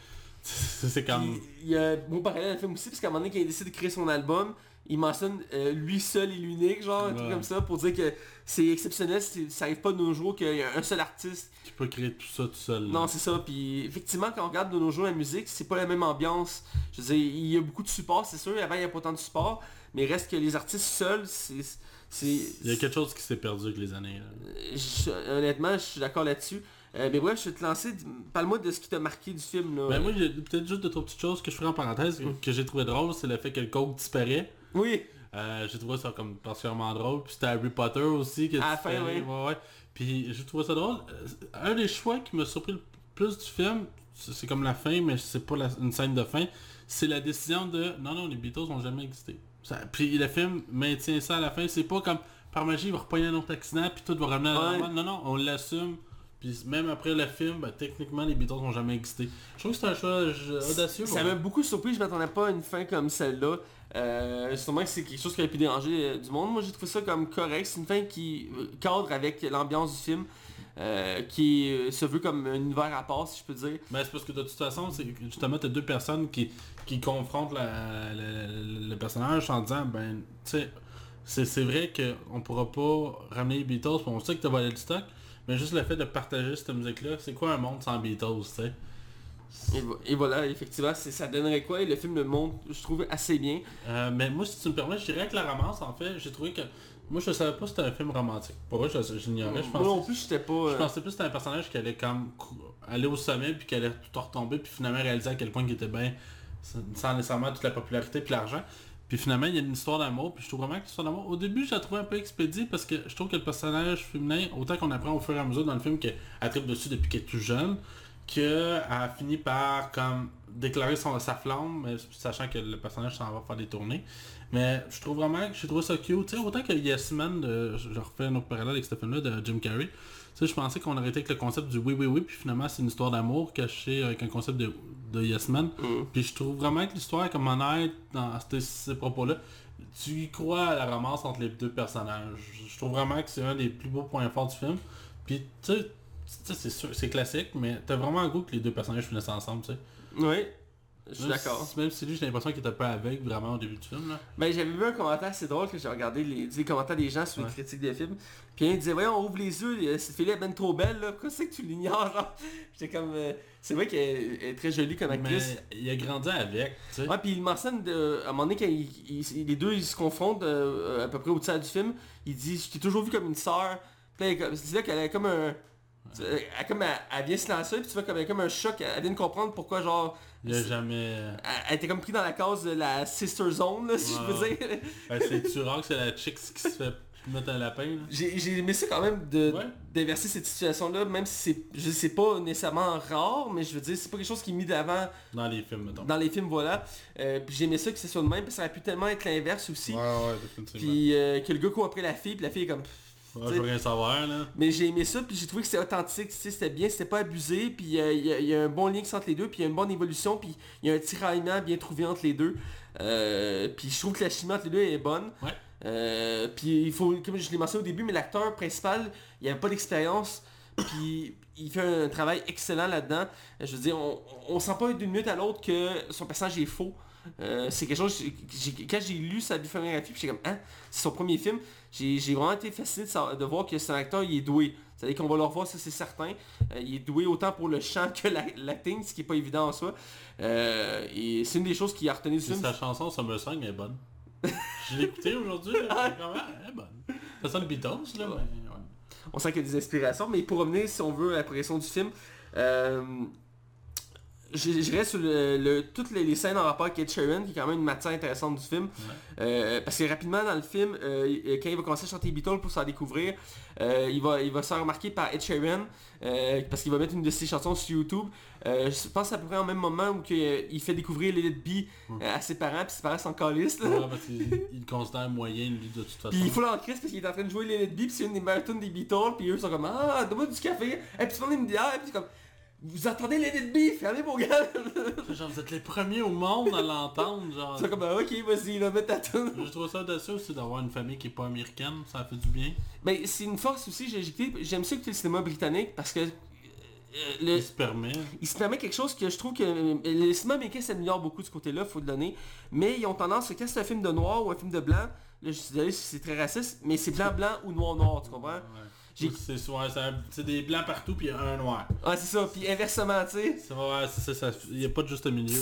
[SPEAKER 2] C'est comme...
[SPEAKER 1] Il y a un beau parallèle dans le film aussi, parce qu'à un moment donné, quand il décide de créer son album, il mentionne euh, lui seul et l'unique, genre, un truc comme ça, pour dire que c'est exceptionnel, ça arrive pas de nos jours qu'il y a un seul artiste.
[SPEAKER 2] Qui peut créer tout ça tout seul.
[SPEAKER 1] Non, c'est ça, puis effectivement, quand on regarde de nos jours la musique, c'est pas la même ambiance. Je veux dire, il y a beaucoup de support, c'est sûr, avant il y a pas tant de support, mais reste que les artistes seuls, c'est... c'est-
[SPEAKER 2] Il y a quelque chose qui s'est perdu avec les années. là.
[SPEAKER 1] je- honnêtement, je suis d'accord là-dessus. Euh, mais bref, je vais te lancer, parle-moi de ce qui t'a marqué du film, là.
[SPEAKER 2] Ben moi, j'ai peut-être juste deux trois petites choses que je ferai en parenthèse
[SPEAKER 1] Mm.
[SPEAKER 2] que j'ai trouvé drôle, c'est le fait que le coke disparaît.
[SPEAKER 1] Oui,
[SPEAKER 2] Euh, j'ai trouvé ça comme particulièrement drôle. Puis c'était Harry Potter aussi. Que
[SPEAKER 1] À fin, oui.
[SPEAKER 2] ouais, ouais. Puis j'ai trouvé ça drôle. Euh, Un des choix qui m'a surpris le plus du film, c'est comme la fin, mais c'est pas la- une scène de fin, c'est la décision de non, non, les Beatles n'ont jamais existé. Ça- puis le film maintient ça à la fin. C'est pas comme par magie, il va repogner un autre accident, puis tout va revenir à la
[SPEAKER 1] Ouais.
[SPEAKER 2] Non, non, on l'assume. Puis même après le film, ben, techniquement, les Beatles n'ont jamais existé. Je trouve que c'est un choix euh, audacieux.
[SPEAKER 1] Ça m'a beaucoup surpris, je m'attendais pas à une fin comme celle-là. Euh, sûrement que c'est quelque chose qui aurait pu déranger euh, du monde. Moi j'ai trouvé ça comme correct. C'est une fin qui euh, cadre avec l'ambiance du film. euh, qui se veut comme un univers à part, si je peux dire.
[SPEAKER 2] Mais c'est parce que de toute façon, c'est justement, t'as deux personnes qui, qui confrontent la- la- le personnage en disant, ben, tu sais, c'est vrai qu'on pourra pas ramener les Beatles, on sait que t'as volé le stock, mais juste le fait de partager cette musique-là, c'est quoi un monde sans Beatles, tu sais?
[SPEAKER 1] Et, vo- et voilà, effectivement, ça donnerait quoi? Et le film le montre, je trouve, assez bien.
[SPEAKER 2] Euh, mais moi, si tu me permets, je dirais que la romance, en fait, j'ai trouvé que... Moi, je savais pas que c'était un film romantique. Pour moi, je, je l'ignorais.
[SPEAKER 1] Moi non plus, j'étais pas...
[SPEAKER 2] je
[SPEAKER 1] euh,
[SPEAKER 2] pensais plus que c'était un personnage qui allait comme aller au sommet, puis qui allait tout retomber, puis finalement réaliser à quel point il était bien, sans nécessairement toute la popularité puis l'argent. Puis finalement, il y a une histoire d'amour, puis je trouve vraiment que l'histoire d'amour, au début, je la trouvais un peu expédiée, parce que je trouve que le personnage féminin, autant qu'on apprend au fur et à mesure dans le film qu'elle tripe dessus depuis qu'elle est toute jeune, qu'elle a fini par comme déclarer son, sa flamme, sachant que le personnage s'en va faire des tournées. Mais je trouve vraiment que j'ai trouvé ça cute. Autant que Yes Man, de, je refais un autre parallèle avec ce film-là de Jim Carrey. Je pensais qu'on aurait été avec le concept du oui oui oui, puis finalement c'est une histoire d'amour cachée avec un concept de, de Yes Man.
[SPEAKER 1] Mm.
[SPEAKER 2] Puis je trouve vraiment que l'histoire est comme honnête dans ces, ces propos-là. Tu y crois à la romance entre les deux personnages. Je trouve vraiment que c'est un des plus beaux points forts du film. Puis tu sais, c'est classique, mais t'as vraiment un goût que les deux personnages finissent ensemble, tu sais.
[SPEAKER 1] Oui, je suis d'accord.
[SPEAKER 2] Même si lui, j'ai l'impression qu'il était pas avec vraiment au début du film, là.
[SPEAKER 1] Ben, j'avais vu un commentaire assez drôle que j'ai regardé les, les commentaires des gens sur les critiques de films. Puis un disait, voyons, on ouvre les yeux, euh, cette fille-là est ben trop belle, là. Pourquoi c'est que tu l'ignores, genre? J'étais comme... euh, c'est vrai qu'elle elle est très jolie comme actrice.
[SPEAKER 2] Mais il a grandi avec, tu sais.
[SPEAKER 1] Ouais, puis il mentionne, de, à un moment donné, quand il- il- les deux ils se confrontent euh, à peu près au tiers du film, il dit « Je t'ai toujours vu comme une sœur. » il est c'est là qu'elle a comme un... Elle, elle- comme elle, elle vient se lancer, puis tu vois comme, elle comme un choc, elle vient de comprendre pourquoi genre...
[SPEAKER 2] Il a jamais...
[SPEAKER 1] Elle, elle était comme pris dans la case de la sister zone, là, si je peux dire.
[SPEAKER 2] Ben, c'est rare que c'est la chick qui se fait mettre un lapin.
[SPEAKER 1] J'ai j'ai aimé ça quand même de
[SPEAKER 2] Ouais.
[SPEAKER 1] cette situation-là, même si c'est, je sais pas nécessairement rare, mais je veux dire, c'est pas quelque chose qui est mis d'avant
[SPEAKER 2] Dans les films, mettons.
[SPEAKER 1] dans les films, voilà. Euh, puis j'ai aimé ça que c'est sur le même, parce que ça aurait pu tellement être l'inverse aussi.
[SPEAKER 2] Ouais, ouais, définitivement.
[SPEAKER 1] Puis euh, que le gars court après la fille, puis la fille est comme...
[SPEAKER 2] Ouais, je veux rien savoir, là.
[SPEAKER 1] Mais j'ai aimé ça, puis j'ai trouvé que c'était authentique, c'était bien, c'était pas abusé, puis euh, il y, a- il y a un bon lien entre les deux, puis il y a une bonne évolution, puis il y a un tiraillement bien trouvé entre les deux. Euh, puis je trouve que la chimie entre les deux est bonne.
[SPEAKER 2] Ouais.
[SPEAKER 1] Euh, puis il faut, comme je l'ai mentionné au début, mais l'acteur principal, il avait pas d'expérience, puis il fait un travail excellent là-dedans. Je veux dire, on, on sent pas d'une minute à l'autre que son personnage est faux. Euh, c'est quelque chose, quand j'ai lu sa biographie, j'étais comme, hein, c'est son premier film, j'ai vraiment été fasciné de, voir que c'est un acteur, il est doué. C'est-à-dire qu'on va le revoir, ça c'est certain. Euh, il est doué autant pour le chant que la- l'acting, ce qui est pas évident en soi. Euh, et c'est une des choses qui a retenu du film.
[SPEAKER 2] sa chanson Summer Song est bonne. Je l'ai écouté aujourd'hui, là, c'est quand même, elle est bonne. Ça sonne Beatles, là, mais... ouais.
[SPEAKER 1] On sent qu'il y a des inspirations, mais pour revenir, si on veut, à la progression du film, euh, je reste sur le, le- toutes les, les scènes en rapport avec Ed Sheeran, qui est quand même une matière intéressante du film. Euh, parce que rapidement dans le film, euh, quand il va commencer à chanter Beatles pour s'en découvrir, euh, il, va, il va se faire remarquer par Ed Sheeran, parce qu'il va mettre une de ses chansons sur YouTube. Je pense à peu près au même moment où il fait découvrir Be euh, à ses parents, puis ses parents sont calistes.
[SPEAKER 2] Ouais, parce qu'il considère moyen, lui, de toute façon.
[SPEAKER 1] Puis il faut l'encre parce qu'il est en train de jouer les Be, puis c'est une des tunes des Beatles, puis eux sont comme Ah, donne-moi du café, et puis tu prends une bière, et puis comme Vous entendez les Let It Be, fermez vos gueules
[SPEAKER 2] Genre, vous êtes les premiers au monde à l'entendre, genre.
[SPEAKER 1] Sont comme Ah, ok, vas-y, là, mets ta tune.
[SPEAKER 2] Je trouve ça audacieux aussi d'avoir une famille qui est pas américaine, ça fait du bien.
[SPEAKER 1] Ben, c'est une force aussi, j'ai j'aime ça écouter le cinéma britannique parce que euh, le,
[SPEAKER 2] Il se permet.
[SPEAKER 1] il se permet quelque chose que je trouve que euh, le cinéma américain s'améliore beaucoup de ce côté-là, faut le donner. Mais ils ont tendance, quand c'est un film de noir ou un film de blanc, là je suis désolé si c'est très raciste, mais c'est blanc-blanc ou noir-noir, tu comprends?
[SPEAKER 2] Ouais. C'est souvent, c'est des blancs partout puis un noir.
[SPEAKER 1] Ah c'est ça, puis inversement, tu sais.
[SPEAKER 2] C'est ouais, c'est ça, il n'y a pas de juste milieu.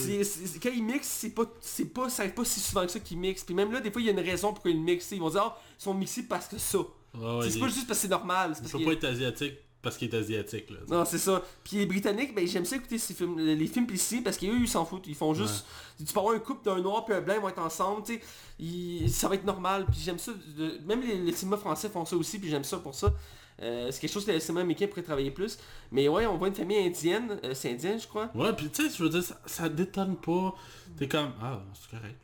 [SPEAKER 1] Quand ils mixent, c'est pas, c'est pas, ça pas si souvent que ça qu'ils mixent. Puis même là, des fois, il y a une raison pour qu'ils mixent. Ils vont dire, ah, ils sont mixés parce que ça.
[SPEAKER 2] Ouais,
[SPEAKER 1] c'est pas juste parce que c'est normal.
[SPEAKER 2] il
[SPEAKER 1] qu'il-
[SPEAKER 2] pas être asiatique parce qu'il est asiatique. Là,
[SPEAKER 1] Non, c'est ça. Puis les Britanniques, ben j'aime ça écouter ces films, les films ici parce qu'eux, ils s'en foutent. Ils font juste... Tu peux avoir un couple d'un noir puis un blanc, ils vont être ensemble, tu sais. Ils- Ça va être normal. Puis j'aime ça. de- Même les, les cinémas français font ça aussi, puis j'aime ça pour ça. Euh, c'est quelque chose que le cinéma américain pourrait travailler plus. Mais ouais, on voit une famille indienne. euh, c'est indien, je crois.
[SPEAKER 2] Ouais, puis tu sais, je veux dire, ça, ça détonne pas. T'es comme, ah, c'est correct.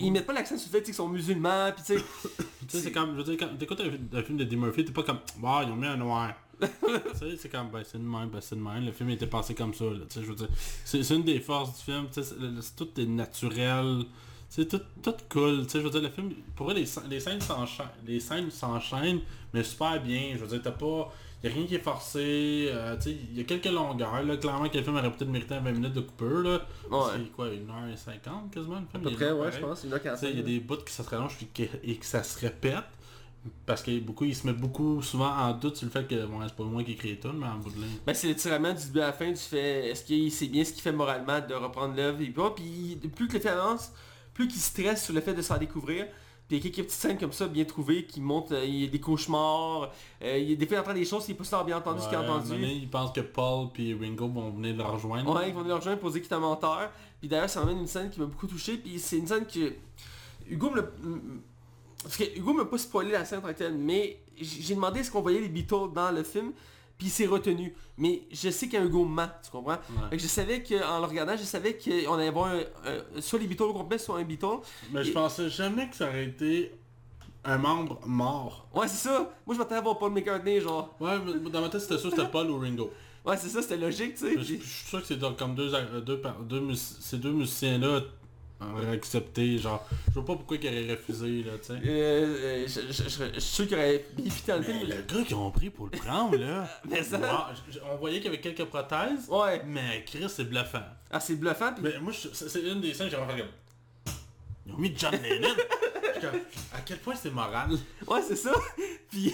[SPEAKER 1] Ils mettent pas l'accent sur le fait qu'ils sont musulmans, puis tu sais...
[SPEAKER 2] Tu sais, c'est comme, je veux dire, quand t'écoutes un, film- un film de Eddie Murphy, t'es pas comme, bah, ils ont mis un noir. C'est comme, ben, c'est de même, ben, c'est de même. Le film était passé comme ça, là, tu sais, je veux dire. C'est une des forces du film, tu sais, c'est- tout est naturel. C'est tout, tout cool, tu sais, je veux dire, le film, pour vrai, les, les scènes s'enchaînent, les scènes s'enchaînent, mais super bien, je veux dire, t'as pas, Il n'y a rien qui est forcé. euh, tu sais, il y a quelques longueurs. Là. Clairement que le film aurait peut-être mérité 20 minutes de coupure. Là.
[SPEAKER 1] Ouais.
[SPEAKER 2] C'est quoi, 1h50 quasiment le film?
[SPEAKER 1] À peu près, ouais, je pense. Une heure
[SPEAKER 2] Tu sais,
[SPEAKER 1] 45.
[SPEAKER 2] Il y a des bouts qui ça se rallonge puis que- et que ça se répète. Parce que beaucoup, ils se mettent beaucoup souvent en doute sur le fait que bon, c'est pas moi qui ai créé tout, mais en bout de ligne.
[SPEAKER 1] Ben, c'est le tiraillement du début à la fin du fait est-ce qu'il sait bien ce qu'il fait moralement de reprendre l'œuvre et puis, plus que le avance, plus qu'il stresse sur le fait de s'en découvrir. Puis il y a quelques petites scènes comme ça bien trouvées qui montrent euh, il y a des cauchemars, euh, il y a des fois il entend des choses n'est pas super bien entendu ce qu'il a entendu.
[SPEAKER 2] donné, ils pensent que Paul puis Ringo vont venir le rejoindre.
[SPEAKER 1] Ouais, ils vont leur rejoindre pour dire qu'il est un menteur. Puis d'ailleurs, ça m'amène une scène qui m'a beaucoup touché. Puis c'est une scène que... Hugo me. Parce que Hugo m'a pas spoilé la scène en tant que telle, mais j'ai demandé est-ce qu'on voyait les Beatles dans le film, puis il s'est retenu. Mais je sais qu'un Hugo ment, tu comprends?
[SPEAKER 2] Ouais.
[SPEAKER 1] Fait que je savais qu'en le regardant, je savais qu'on allait voir un, un- soit les Beatles au complet, soit un Beatle.
[SPEAKER 2] Mais je pensais jamais que ça aurait été un membre mort.
[SPEAKER 1] Ouais, c'est ça. Moi, je m'attendais à voir Paul McCartney, genre.
[SPEAKER 2] Ouais, mais dans ma tête, c'était sûr que c'était Paul ou Ringo.
[SPEAKER 1] Ouais, c'est ça, c'était logique, tu sais.
[SPEAKER 2] Je, suis sûr que c'est comme deux, euh, deux, deux mus- ces deux musiciens-là accepté, genre, je vois pas pourquoi ils auraient refusé, là, tu sais.
[SPEAKER 1] Euh, euh, je, je- je- je suis sûr qu'il aurait bien fité dans le film.
[SPEAKER 2] Le gars qu'ils ont pris pour le prendre, là,
[SPEAKER 1] Mais ça...
[SPEAKER 2] wow, on voyait qu'il y avait quelques prothèses,
[SPEAKER 1] Ouais.
[SPEAKER 2] mais Chris, c'est bluffant.
[SPEAKER 1] Ah, c'est bluffant, puis
[SPEAKER 2] Mais moi, c'est une des scènes que j'ai vraiment fait comme... Ils ont mis John Lennon! À quel point c'est moral?
[SPEAKER 1] Ouais, c'est ça. puis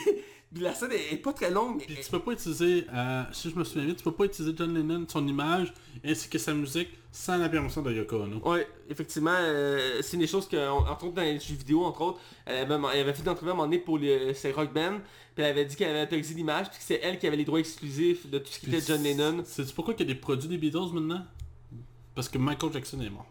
[SPEAKER 1] la scène est, est pas très longue.
[SPEAKER 2] Puis tu peux pas utiliser, euh, si je me souviens bien, tu peux pas utiliser John Lennon, son image, ainsi que sa musique, sans la permission de Yoko Ono.
[SPEAKER 1] Ouais, effectivement, euh, c'est des choses que, on- entre autres dans les jeux vidéo, entre autres, elle avait, elle avait fait une entrevue à un moment donné pour le, ses rock band, puis elle avait dit qu'elle avait autorisé l'image, puis que c'est elle qui avait les droits exclusifs de tout ce qui était John Lennon.
[SPEAKER 2] Sais-tu pourquoi il y a des produits des Beatles maintenant? Parce que Michael Jackson est mort.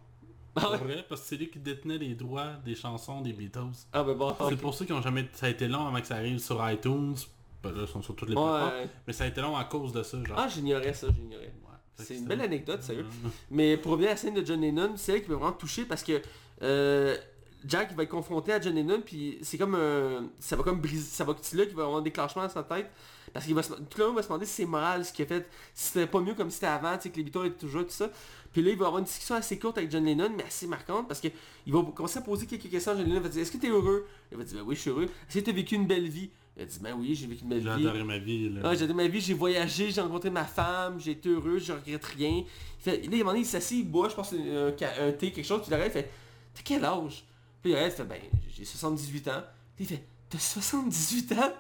[SPEAKER 1] Ah ouais?
[SPEAKER 2] Vrai, parce que c'est lui qui détenait les droits des chansons des Beatles.
[SPEAKER 1] Ah ben bon,
[SPEAKER 2] C'est pour ça qu'ils ont jamais... Ça a été long avant que ça arrive sur iTunes. Ben là, ils sont sur toutes les
[SPEAKER 1] Ouais.
[SPEAKER 2] plateformes. Mais ça a été long à cause de ça, genre.
[SPEAKER 1] Ah, j'ignorais ça, j'ignorais.
[SPEAKER 2] Ouais.
[SPEAKER 1] C'est une belle anecdote, sérieux. Mais pour revenir à la scène de John Lennon, c'est elle qui m'a vraiment touché parce que euh, Jack va être confronté à John Lennon puis c'est comme un... ça va comme briser, ça va c'est là qu'il va avoir un déclenchement dans sa tête parce qu'il va se... tout le monde va se demander si c'est moral ce qu'il a fait, si c'était pas mieux comme c'était avant, tu sais que les Beatles étaient toujours tout ça. Puis là il va avoir une discussion assez courte avec John Lennon mais assez marquante parce que il va commencer à poser quelques questions à John Lennon, il va dire est-ce que t'es heureux? Il va dire ben oui je suis heureux. Est-ce que t'as vécu une belle vie? Il va dire ben oui j'ai vécu une belle
[SPEAKER 2] J'ai
[SPEAKER 1] vie.
[SPEAKER 2] adoré ma vie, là.
[SPEAKER 1] Ah, j'ai de ma vie, j'ai voyagé, j'ai rencontré ma femme, j'ai été heureux, je regrette rien. Il fait, là, il, moment donné, il s'assied, il boit, je pense, un, un thé, quelque chose, puis il arrête, il fait, t'as quel âge? Puis il arrête, il fait, ben, j'ai 78 ans. Puis il fait, t'as 78 ans?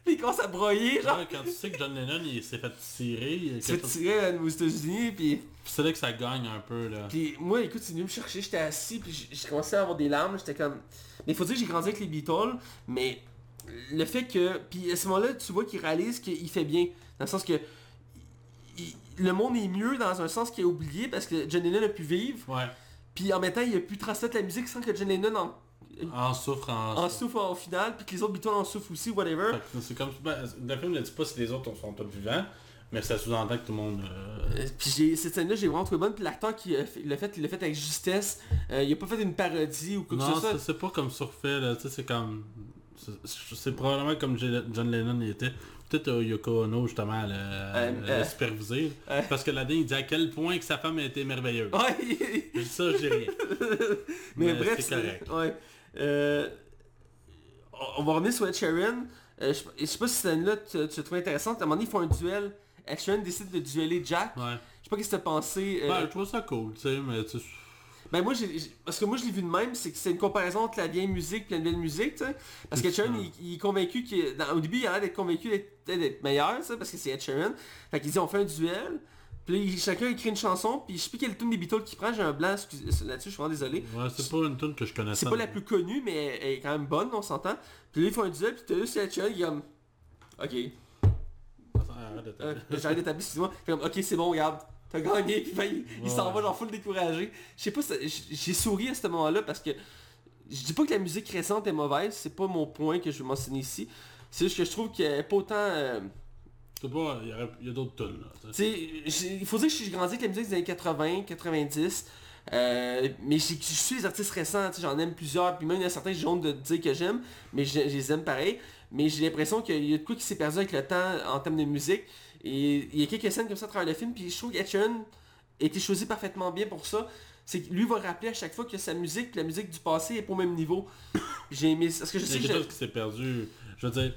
[SPEAKER 1] Puis il commence à broyer, genre,
[SPEAKER 2] Genre, quand tu sais que John Lennon il s'est fait tirer, il y a
[SPEAKER 1] il se fait
[SPEAKER 2] chose-
[SPEAKER 1] tirer aux États-Unis, puis...
[SPEAKER 2] c'est là que ça gagne un peu là.
[SPEAKER 1] Puis moi, écoute, c'est venu me chercher, j'étais assis, puis j'ai- commencé à avoir des larmes, j'étais comme... Mais il faut dire que j'ai grandi avec les Beatles, mais le fait que... Puis à ce moment-là, tu vois qu'il réalise qu'il fait bien, dans le sens que... il- le monde est mieux dans un sens qu'il a oublié, parce que John Lennon a pu vivre,
[SPEAKER 2] Ouais.
[SPEAKER 1] puis en même temps, il a pu transmettre la musique sans que John Lennon en,
[SPEAKER 2] En souffre, en,
[SPEAKER 1] en souffre au final, puis que les autres Beatles en souffrent aussi, whatever.
[SPEAKER 2] C'est comme... Ben, le film ne dit pas si les autres sont tous vivants, mais ça sous-entend que tout le monde... euh,
[SPEAKER 1] Euh, puis j'ai- cette scène-là, j'ai vraiment trouvé bonne. Puis l'acteur qui a fait- l'a fait, il l'a fait avec justesse. Euh, il a pas fait une parodie ou quoi que
[SPEAKER 2] Non,
[SPEAKER 1] ce soit.
[SPEAKER 2] c'est- c'est pas comme surfait, là, tu sais, c'est comme... c'est- probablement comme John Lennon y était. Peut-être euh, Yoko Ono, justement, le,
[SPEAKER 1] Euh,
[SPEAKER 2] le
[SPEAKER 1] euh,
[SPEAKER 2] supervisé.
[SPEAKER 1] euh.
[SPEAKER 2] Parce que là-dedans, il dit à quel point que sa femme était merveilleuse.
[SPEAKER 1] Ouais,
[SPEAKER 2] ça, dis rien.
[SPEAKER 1] mais,
[SPEAKER 2] Mais
[SPEAKER 1] bref,
[SPEAKER 2] c'est correct.
[SPEAKER 1] Ouais. Euh, on- va revenir sur Ed Sheeran. Euh, je, je sais pas si cette scène-là tu, tu la trouves intéressante. À un moment donné, ils font un duel. Ed Sheeran décide de dueler Jack.
[SPEAKER 2] Ouais.
[SPEAKER 1] Je sais pas qu'est-ce que t'as pensé. euh,
[SPEAKER 2] Ben, je trouve ça cool, tu sais, mais tu.
[SPEAKER 1] Ben moi, j'ai, parce que moi je l'ai vu de même, c'est que c'est une comparaison entre la vieille musique et la nouvelle musique. Parce que Ed Sheeran, il, il est convaincu qu'il, au début, il a l'air d'être convaincu d'être, d'être meilleur, parce que c'est Ed Sheeran. Fait qu'il dit, on fait un duel. Puis chacun écrit une chanson, puis je sais plus quelle tune des Beatles qu'il prend, j'ai un blanc là-dessus, je suis vraiment désolé.
[SPEAKER 2] Ouais, c'est pas une tune que je connaissais.
[SPEAKER 1] C'est pas la plus connue, mais elle, est quand même bonne, on s'entend. Puis là, ils font un duel, puis t'as juste Ed il est comme... Ok, euh, j'arrête de taper, excuse-moi. Comme, ok, c'est bon, regarde, t'as gagné. Puis ben, il, il s'en va genre full découragé. Je sais pas, j'ai souri à ce moment-là parce que je dis pas que la musique récente est mauvaise, c'est pas mon point que je veux mentionner ici. C'est juste que je trouve qu'elle est pas autant... euh,
[SPEAKER 2] C'est pas... Il y, a d'autres tunes, là. sais.
[SPEAKER 1] sais, il faut dire que j'ai grandi avec la musique des années 80, 90. euh, mais je suis les artistes récents, sais, j'en aime plusieurs, puis même il y en a certains j'ai honte de dire que j'aime, mais je, je les aime pareil. Mais j'ai l'impression qu'il y a de quoi qui s'est perdu avec le temps en termes de musique. Et il y a quelques scènes comme ça à travers le film, puis je trouve Sheeran a été choisi parfaitement bien pour ça. C'est que lui va rappeler à chaque fois que sa musique, la musique du passé est pas au même niveau. J'ai aimé ça, parce que je sais que je-
[SPEAKER 2] qui s'est perdu. Je veux dire,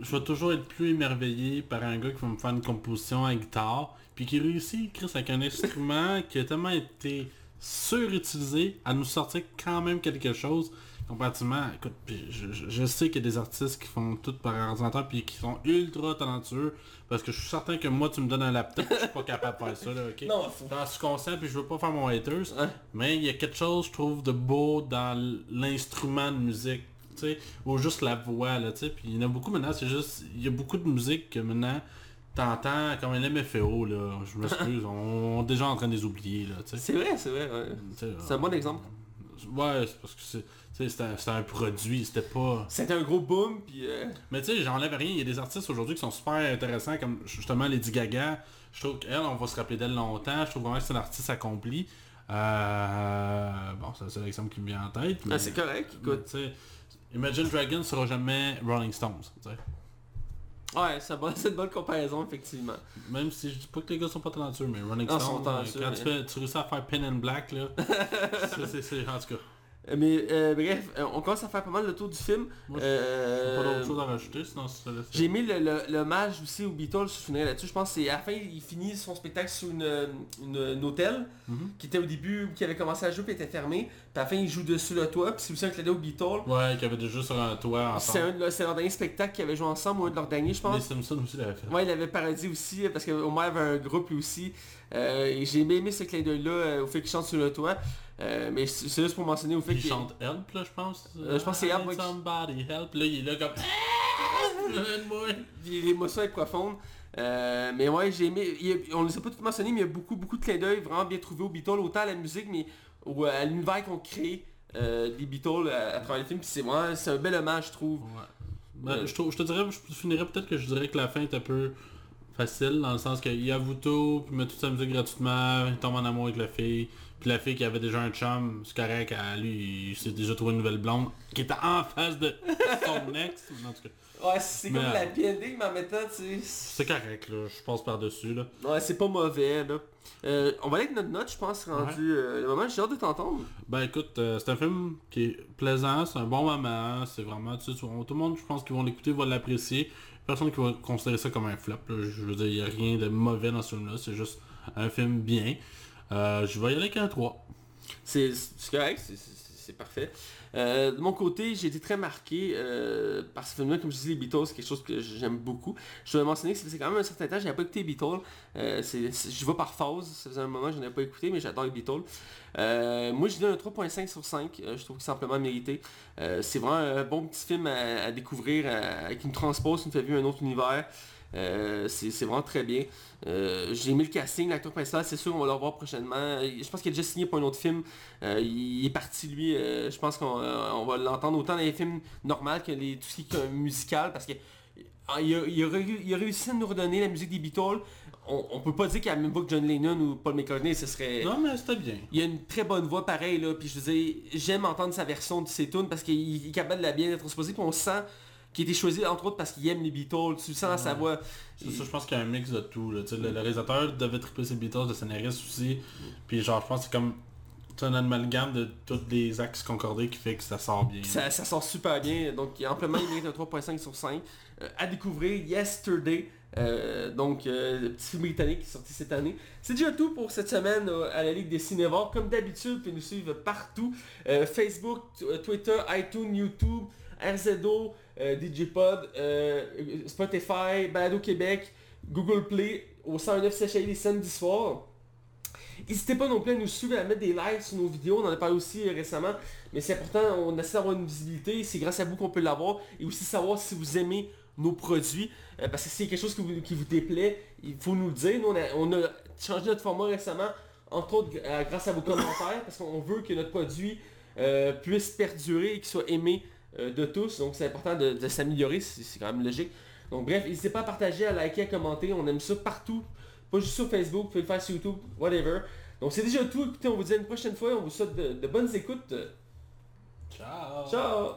[SPEAKER 2] je vais toujours être plus émerveillé par un gars qui va me faire une composition à guitare, puis qui réussit, Chris, avec un instrument qui a tellement été surutilisé à nous sortir quand même quelque chose. Comparativement, écoute, je, je, je, sais qu'il y a des artistes qui font tout par ordinateur puis qui sont ultra talentueux parce que je suis certain que moi tu me donnes un laptop, je suis pas capable de faire ça là, ok?
[SPEAKER 1] Non, faut...
[SPEAKER 2] Dans ce concept, puis je veux pas faire mon haters, hein? mais il y a quelque chose je trouve de beau dans l'instrument de musique, sais, ou juste la voix là, tu sais, puis il y en a beaucoup maintenant, c'est juste, il y a beaucoup de musique que maintenant t'entends comme un MFO là, je m'excuse, on est déjà en train de les oublier là, tu sais.
[SPEAKER 1] C'est vrai, c'est vrai, ouais. C'est un bon exemple.
[SPEAKER 2] Ouais, c'est parce que c'est c'était un, un, produit, c'était pas...
[SPEAKER 1] C'était un gros boom, puis... Euh...
[SPEAKER 2] Mais tu sais, j'enlève rien, il y a des artistes aujourd'hui qui sont super intéressants, comme justement Lady Gaga. Je trouve qu'elle, on va se rappeler d'elle longtemps, je trouve vraiment que c'est un artiste accompli. Euh... Bon, c'est l'exemple qui me vient en tête.
[SPEAKER 1] Mais... Ah, c'est correct, écoute.
[SPEAKER 2] Mais, Imagine Dragons sera jamais Rolling Stones, t'sais.
[SPEAKER 1] Ouais, c'est une bonne comparaison, effectivement.
[SPEAKER 2] Même si je dis pas que les gars sont pas talentueux, mais Rolling Stones, quand mais... tu, fais, tu réussis à faire Pen and Black, là, c'est en tout cas...
[SPEAKER 1] Mais euh, bref, euh, on commence à faire pas mal le tour du film.
[SPEAKER 2] Moi, euh, pas d'autre chose à rajouter, sinon
[SPEAKER 1] J'ai mis l'hommage aussi aux Beatles, je finirai là-dessus. Je pense que c'est à la fin, il finit son spectacle sur une, une, hôtel, mm -hmm. qui était au début, qui avait commencé à jouer, puis était fermé. Puis à la fin, il joue dessus le toit, puis c'est aussi un clin aux Beatles.
[SPEAKER 2] Ouais, qui avait déjà sur un toit.
[SPEAKER 1] C'est leur dernier spectacle qu'ils avaient joué ensemble, ou un de leurs derniers, je pense.
[SPEAKER 2] Les Simpsons aussi l'avaient fait.
[SPEAKER 1] Ouais, il avait parodie aussi, parce qu'Homer avait un groupe lui aussi. et j'ai aimé ce clin d'œil-là, au fait qu'il chante sur le toit. Euh, mais c'est juste pour mentionner au fait
[SPEAKER 2] qu'il chante Help là je pense.
[SPEAKER 1] Euh, je pense c'est Help.
[SPEAKER 2] Somebody Help. Là il est là comme.
[SPEAKER 1] L'émotion est profonde. Euh, mais ouais j'ai aimé. on ne les a pas tout mentionné mais il y a beaucoup beaucoup de clins d'œil vraiment bien trouvé aux Beatles, autant à la musique mais à l'univers qu'on crée des Beatles à, travers les films. c'est un bel hommage je trouve.
[SPEAKER 2] Ouais. Ben, je, te dirais, je finirais peut-être que je dirais que la fin est un peu facile dans le sens qu'il avoue tout, puis met toute sa musique gratuitement, il tombe en amour avec la fille, puis la fille qui avait déjà un chum, c'est correct, lui, il s'est déjà trouvé une nouvelle blonde qui était en face de son ex. En tout cas.
[SPEAKER 1] Ouais, c'est comme la PND en mettant, tu sais.
[SPEAKER 2] C'est correct, là. Je passe par-dessus, là.
[SPEAKER 1] Ouais, c'est pas mauvais, là. Euh, on va aller avec notre note, je pense, rendu euh, le moment. J'ai hâte de t'entendre.
[SPEAKER 2] Ben écoute, euh, c'est un film qui est plaisant, c'est un bon moment. C'est vraiment, tu sais, tout le monde, je pense, qui vont l'écouter, va l'apprécier. Personne qui va considérer ça comme un flop. Là. Je veux dire, il n'y a rien de mauvais dans ce film-là. C'est juste un film bien. Euh, je vais y aller avec un 3.
[SPEAKER 1] C'est correct, c'est parfait. Euh, de mon côté, j'ai été très marqué euh, par ce film-là. Comme je disais, les Beatles, c'est quelque chose que j'aime beaucoup. Je dois mentionner que c'est quand même un certain temps, j'avais pas écouté les Beatles. Euh, je vais par phase, ça faisait un moment que je n'avais pas écouté, mais j'adore les Beatles. moi, je donne un 3.5 sur 5. je trouve que c'est amplement mérité. c'est vraiment un bon petit film à, à découvrir, qui me transpose, qui me fait vivre un autre univers. Euh, c'est vraiment très bien. Euh, j'ai aimé le casting, l'acteur principal, c'est sûr on va le revoir prochainement. Je pense qu'il a déjà signé pour un autre film. Euh, il est parti lui, je pense qu'on va l'entendre autant dans les films normaux que les, tout ce qui est musical parce que il a, il, a, réussi à nous redonner la musique des Beatles. On, on peut pas dire qu'il y a la même voix que John Lennon ou Paul McCartney, ce serait...
[SPEAKER 2] Non, mais c'était bien.
[SPEAKER 1] Il a une très bonne voix, pareil, là. Puis je veux j'aime entendre sa version de ses tunes parce qu'il est capable de la bien être transposée. Puis on sent qui a été choisi entre autres parce qu'il aime les Beatles, tu sens dans sa voix.
[SPEAKER 2] C'est ça, je pense qu'il y a un mix de tout. Là. Le, le, réalisateur devait tripler ses Beatles, le scénariste aussi. Puis genre, je pense que c'est comme un amalgame de tous les axes concordés qui fait que ça sort bien.
[SPEAKER 1] Ça, ça sort super bien, donc amplement il mérite un 3.5 sur 5. Euh, à découvrir Yesterday, euh, donc euh, le petit film britannique qui est sorti cette année. C'est déjà tout pour cette semaine à la Ligue des Cinévores. Comme d'habitude, vous pouvez nous suivre partout. Facebook, Twitter, iTunes, YouTube, RZO, euh, DJpod, euh, Spotify, Balado Québec, Google Play, au 109 CHI les samedis soirs. N'hésitez pas non plus à nous suivre, à mettre des likes sur nos vidéos, on en a parlé aussi euh, récemment, mais c'est important, on essaie d'avoir une visibilité, c'est grâce à vous qu'on peut l'avoir, et aussi savoir si vous aimez nos produits, parce que c'est quelque chose qui vous, déplaît, il faut nous le dire, on a, changé notre format récemment, entre autres grâce à vos commentaires, parce qu'on veut que notre produit puisse perdurer et qu'il soit aimé de tous. Donc c'est important de, s'améliorer, c'est quand même logique. Donc bref, n'hésitez pas à partager, à liker, à commenter. On aime ça partout. Pas juste sur Facebook, vous pouvez le faire sur YouTube, whatever. Donc c'est déjà tout. Écoutez, on vous dit à une prochaine fois. On vous souhaite de bonnes écoutes.
[SPEAKER 2] Ciao.
[SPEAKER 1] Ciao.